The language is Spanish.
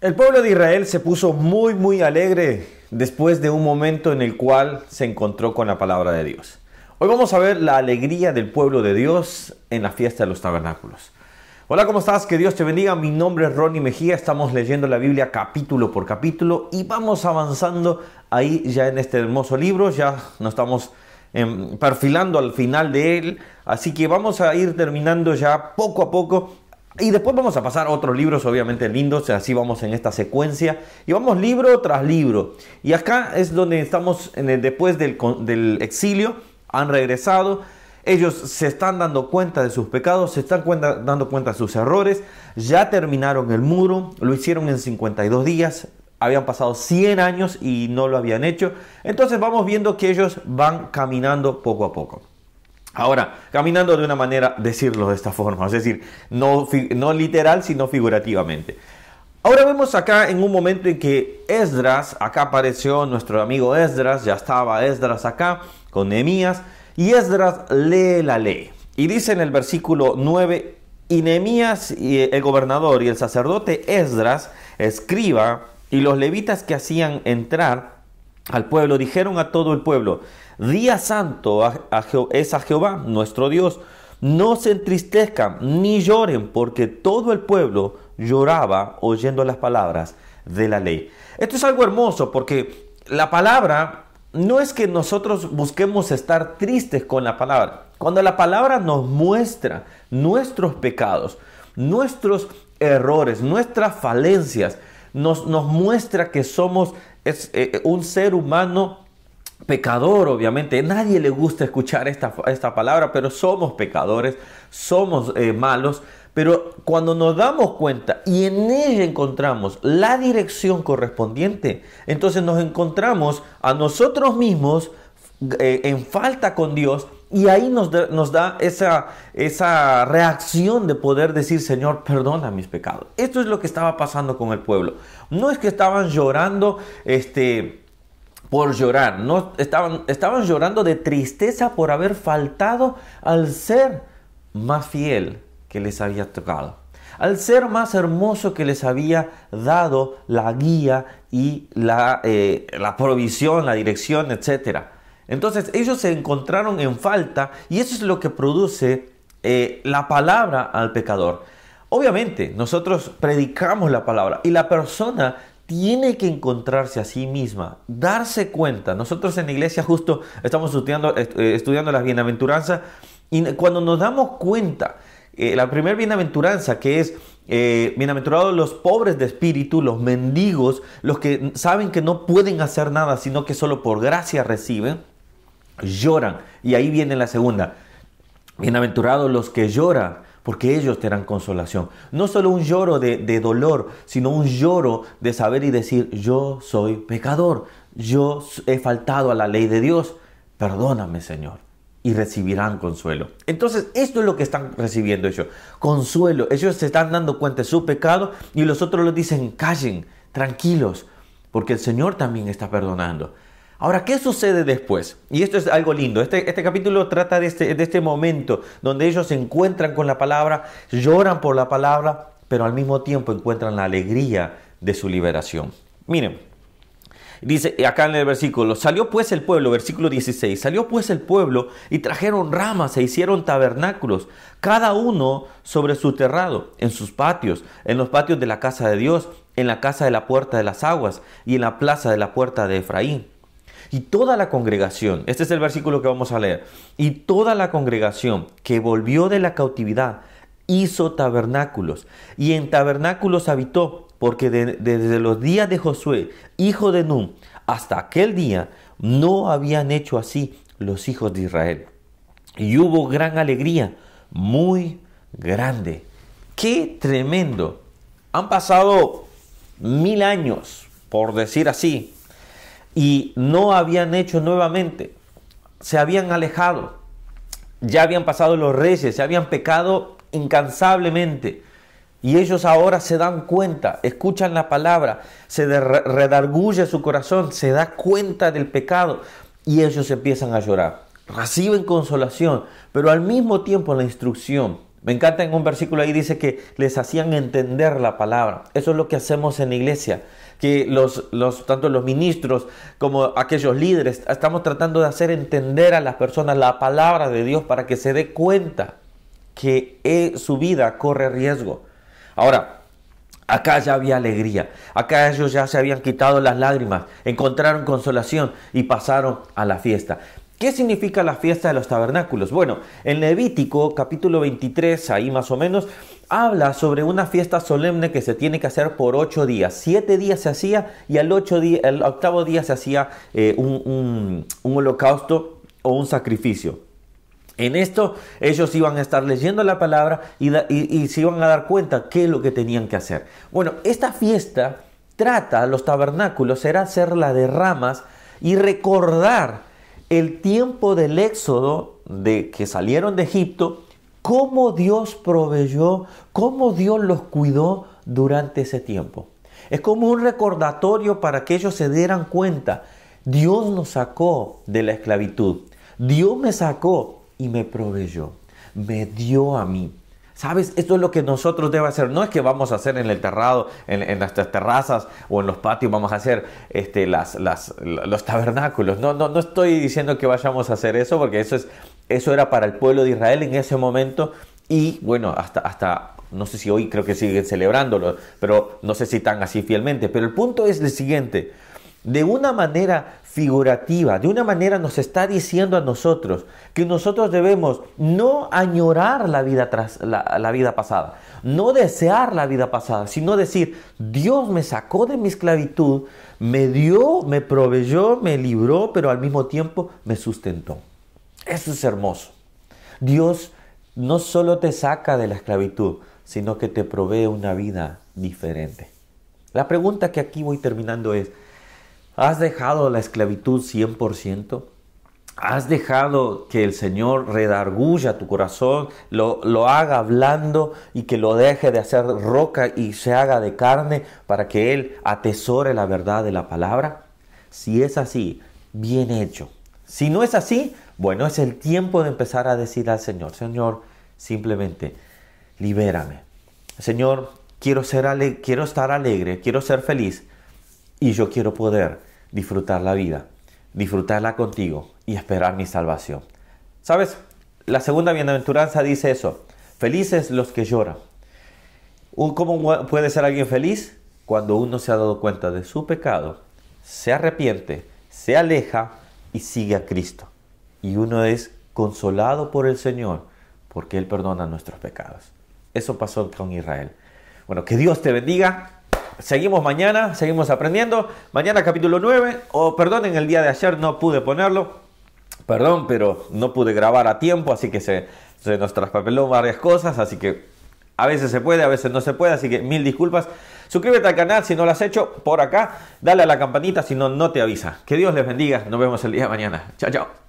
El pueblo de Israel se puso muy muy alegre después de un momento en el cual se encontró con la palabra de Dios. Hoy vamos a ver la alegría del pueblo de Dios en la fiesta de los tabernáculos. Hola, ¿cómo estás? Que Dios te bendiga. Mi nombre es Ronnie Mejía. Estamos leyendo la Biblia capítulo por capítulo y vamos avanzando ahí ya en este hermoso libro. Ya nos estamos em, perfilando al final de él. Así que vamos a ir terminando ya poco a poco y después vamos a pasar a otros libros, obviamente lindos, así vamos en esta secuencia. Y vamos libro tras libro. Y acá es donde estamos después del exilio, han regresado. Ellos se están dando cuenta de sus pecados, se están dando cuenta de sus errores. Ya terminaron el muro, lo hicieron en 52 días. Habían pasado 100 años y no lo habían hecho. Entonces vamos viendo que ellos van caminando poco a poco. Ahora, caminando de una manera, decirlo de esta forma, es decir, no, literal, sino figurativamente. Ahora vemos acá en un momento en que Esdras, acá apareció nuestro amigo Esdras, ya estaba Esdras acá con Nehemías, y Esdras lee la ley. Y dice en el versículo 9, y Nehemías, el gobernador y el sacerdote Esdras, escriba, y los levitas que hacían entrar al pueblo, dijeron a todo el pueblo, Día santo es a Jehová, nuestro Dios. No se entristezcan ni lloren, porque todo el pueblo lloraba oyendo las palabras de la ley. Esto es algo hermoso, porque la palabra no es que nosotros busquemos estar tristes con la palabra. Cuando la palabra nos muestra nuestros pecados, nuestros errores, nuestras falencias, nos, nos muestra que somos es, eh, un ser humano pecador, obviamente. Nadie le gusta escuchar esta, esta palabra, pero somos pecadores, somos eh, malos. Pero cuando nos damos cuenta y en ella encontramos la dirección correspondiente, entonces nos encontramos a nosotros mismos eh, en falta con Dios y ahí nos, da esa, reacción de poder decir, Señor, perdona mis pecados. Esto es lo que estaba pasando con el pueblo. No es que estaban llorando, este por llorar, no estaban, estaban llorando de tristeza por haber faltado al ser más fiel que les había tocado, al ser más hermoso que les había dado la guía y la, eh, la provisión, la dirección, etc. Entonces ellos se encontraron en falta y eso es lo que produce eh, la palabra al pecador. Obviamente, nosotros predicamos la palabra y la persona tiene que encontrarse a sí misma, darse cuenta. Nosotros en la iglesia justo estamos estudiando, eh, estudiando las bienaventuranzas y cuando nos damos cuenta, eh, la primera bienaventuranza que es eh, bienaventurados los pobres de espíritu, los mendigos, los que saben que no pueden hacer nada, sino que solo por gracia reciben, lloran. Y ahí viene la segunda. Bienaventurados los que lloran, porque ellos te dan consolación. No solo un lloro de, dolor, sino un lloro de saber y decir, yo soy pecador, yo he faltado a la ley de Dios, perdóname Señor. Y recibirán consuelo. Entonces, esto es lo que están recibiendo ellos. Consuelo. Ellos se están dando cuenta de su pecado y los otros les dicen, callen, tranquilos, porque el Señor también está perdonando. Ahora, ¿qué sucede después? Y esto es algo lindo. Este, este capítulo trata de este, de este momento donde ellos se encuentran con la palabra, lloran por la palabra, pero al mismo tiempo encuentran la alegría de su liberación. Miren, dice acá en el versículo, salió pues el pueblo, versículo 16, salió pues el pueblo y trajeron ramas e hicieron tabernáculos, cada uno sobre su terrado, en sus patios, en los patios de la casa de Dios, en la casa de la puerta de las aguas y en la plaza de la puerta de Efraín y toda la congregación, este es el versículo que vamos a leer, y toda la congregación que volvió de la cautividad hizo tabernáculos y en tabernáculos habitó, porque desde los días de Josué, hijo de Nun, hasta aquel día no habían hecho así los hijos de Israel. Y hubo gran alegría, muy grande. ¡Qué tremendo! Han pasado mil años, por decir así, y no habían hecho nuevamente. Se habían alejado. Ya habían pasado los reyes, se habían pecado incansablemente. Y ellos ahora se dan cuenta, escuchan la palabra, se redarguye su corazón, se da cuenta del pecado y ellos empiezan a llorar. Reciben consolación, pero al mismo tiempo la instrucción Me encanta en un versículo ahí dice que les hacían entender la palabra. Eso es lo que hacemos en la iglesia, que los, tanto los ministros como aquellos líderes estamos tratando de hacer entender a las personas la palabra de Dios para que se dé cuenta que eh, su vida corre riesgo. Ahora, Acá ya había alegría, acá ellos ya se habían quitado las lágrimas, encontraron consolación y pasaron a la fiesta. ¿Qué significa la fiesta de los tabernáculos? Bueno, en Levítico capítulo 23, ahí más o menos, habla sobre una fiesta solemne que se tiene que hacer por ocho días. Siete días se hacía y al, ocho día, el octavo día se hacía eh, un, holocausto o un sacrificio. En esto ellos iban a estar leyendo la palabra y, y, se iban a dar cuenta qué es lo que tenían que hacer. Bueno, esta fiesta trata, los tabernáculos, era hacerla de ramas y recordar el tiempo del éxodo, de que salieron de Egipto, cómo Dios proveyó, cómo Dios los cuidó durante ese tiempo. Es como un recordatorio para que ellos se dieran cuenta, Dios nos sacó de la esclavitud, Dios me sacó y me proveyó, me dio a mí. ¿Sabes? Esto es lo que nosotros debemos hacer. No es que vamos a hacer en el terrado, en, nuestras terrazas o en los patios, vamos a hacer este, las, los tabernáculos. No, no, no estoy diciendo que vayamos a hacer eso, porque eso, es, eso era para el pueblo de Israel en ese momento. Y bueno, hasta, hasta no sé si hoy creo que siguen celebrándolo, pero no sé si tan así fielmente. Pero el punto es el siguiente. De una manera figurativa, de una manera nos está diciendo a nosotros que nosotros debemos no añorar la vida, tras, la, vida pasada, no desear la vida pasada, sino decir, Dios me sacó de mi esclavitud, me dio, me proveyó, me libró, pero al mismo tiempo me sustentó. Eso es hermoso. Dios no solo te saca de la esclavitud, sino que te provee una vida diferente. La pregunta que aquí voy terminando es, ¿Has dejado la esclavitud 100%? ¿Has dejado que el Señor redarguya tu corazón, lo, lo, haga blando y que lo deje de hacer roca y se haga de carne para que Él atesore la verdad de la palabra? Si es así, bien hecho. Si no es así, bueno, es el tiempo de empezar a decir al Señor, Señor, simplemente, libérame. Señor, quiero, ser quiero estar alegre, quiero ser feliz y yo quiero poder disfrutar la vida, disfrutarla contigo y esperar mi salvación. ¿Sabes? La segunda bienaventuranza dice eso. Felices los que lloran. ¿Cómo puede ser alguien feliz? Cuando uno se ha dado cuenta de su pecado, se arrepiente, se aleja y sigue a Cristo. Y uno es consolado por el Señor porque Él perdona nuestros pecados. Eso pasó con Israel. Bueno, que Dios te bendiga Seguimos mañana, seguimos aprendiendo. Mañana capítulo 9, o perdón, en el día de ayer no pude ponerlo. Perdón, pero no pude grabar a tiempo, así que se, se nos traspapeló varias cosas, así que a veces se puede, a veces no se puede, así que mil disculpas. Suscríbete al canal si no lo has hecho por acá, dale a la campanita si no, no te avisa. Que Dios les bendiga, nos vemos el día de mañana. Chao, chao.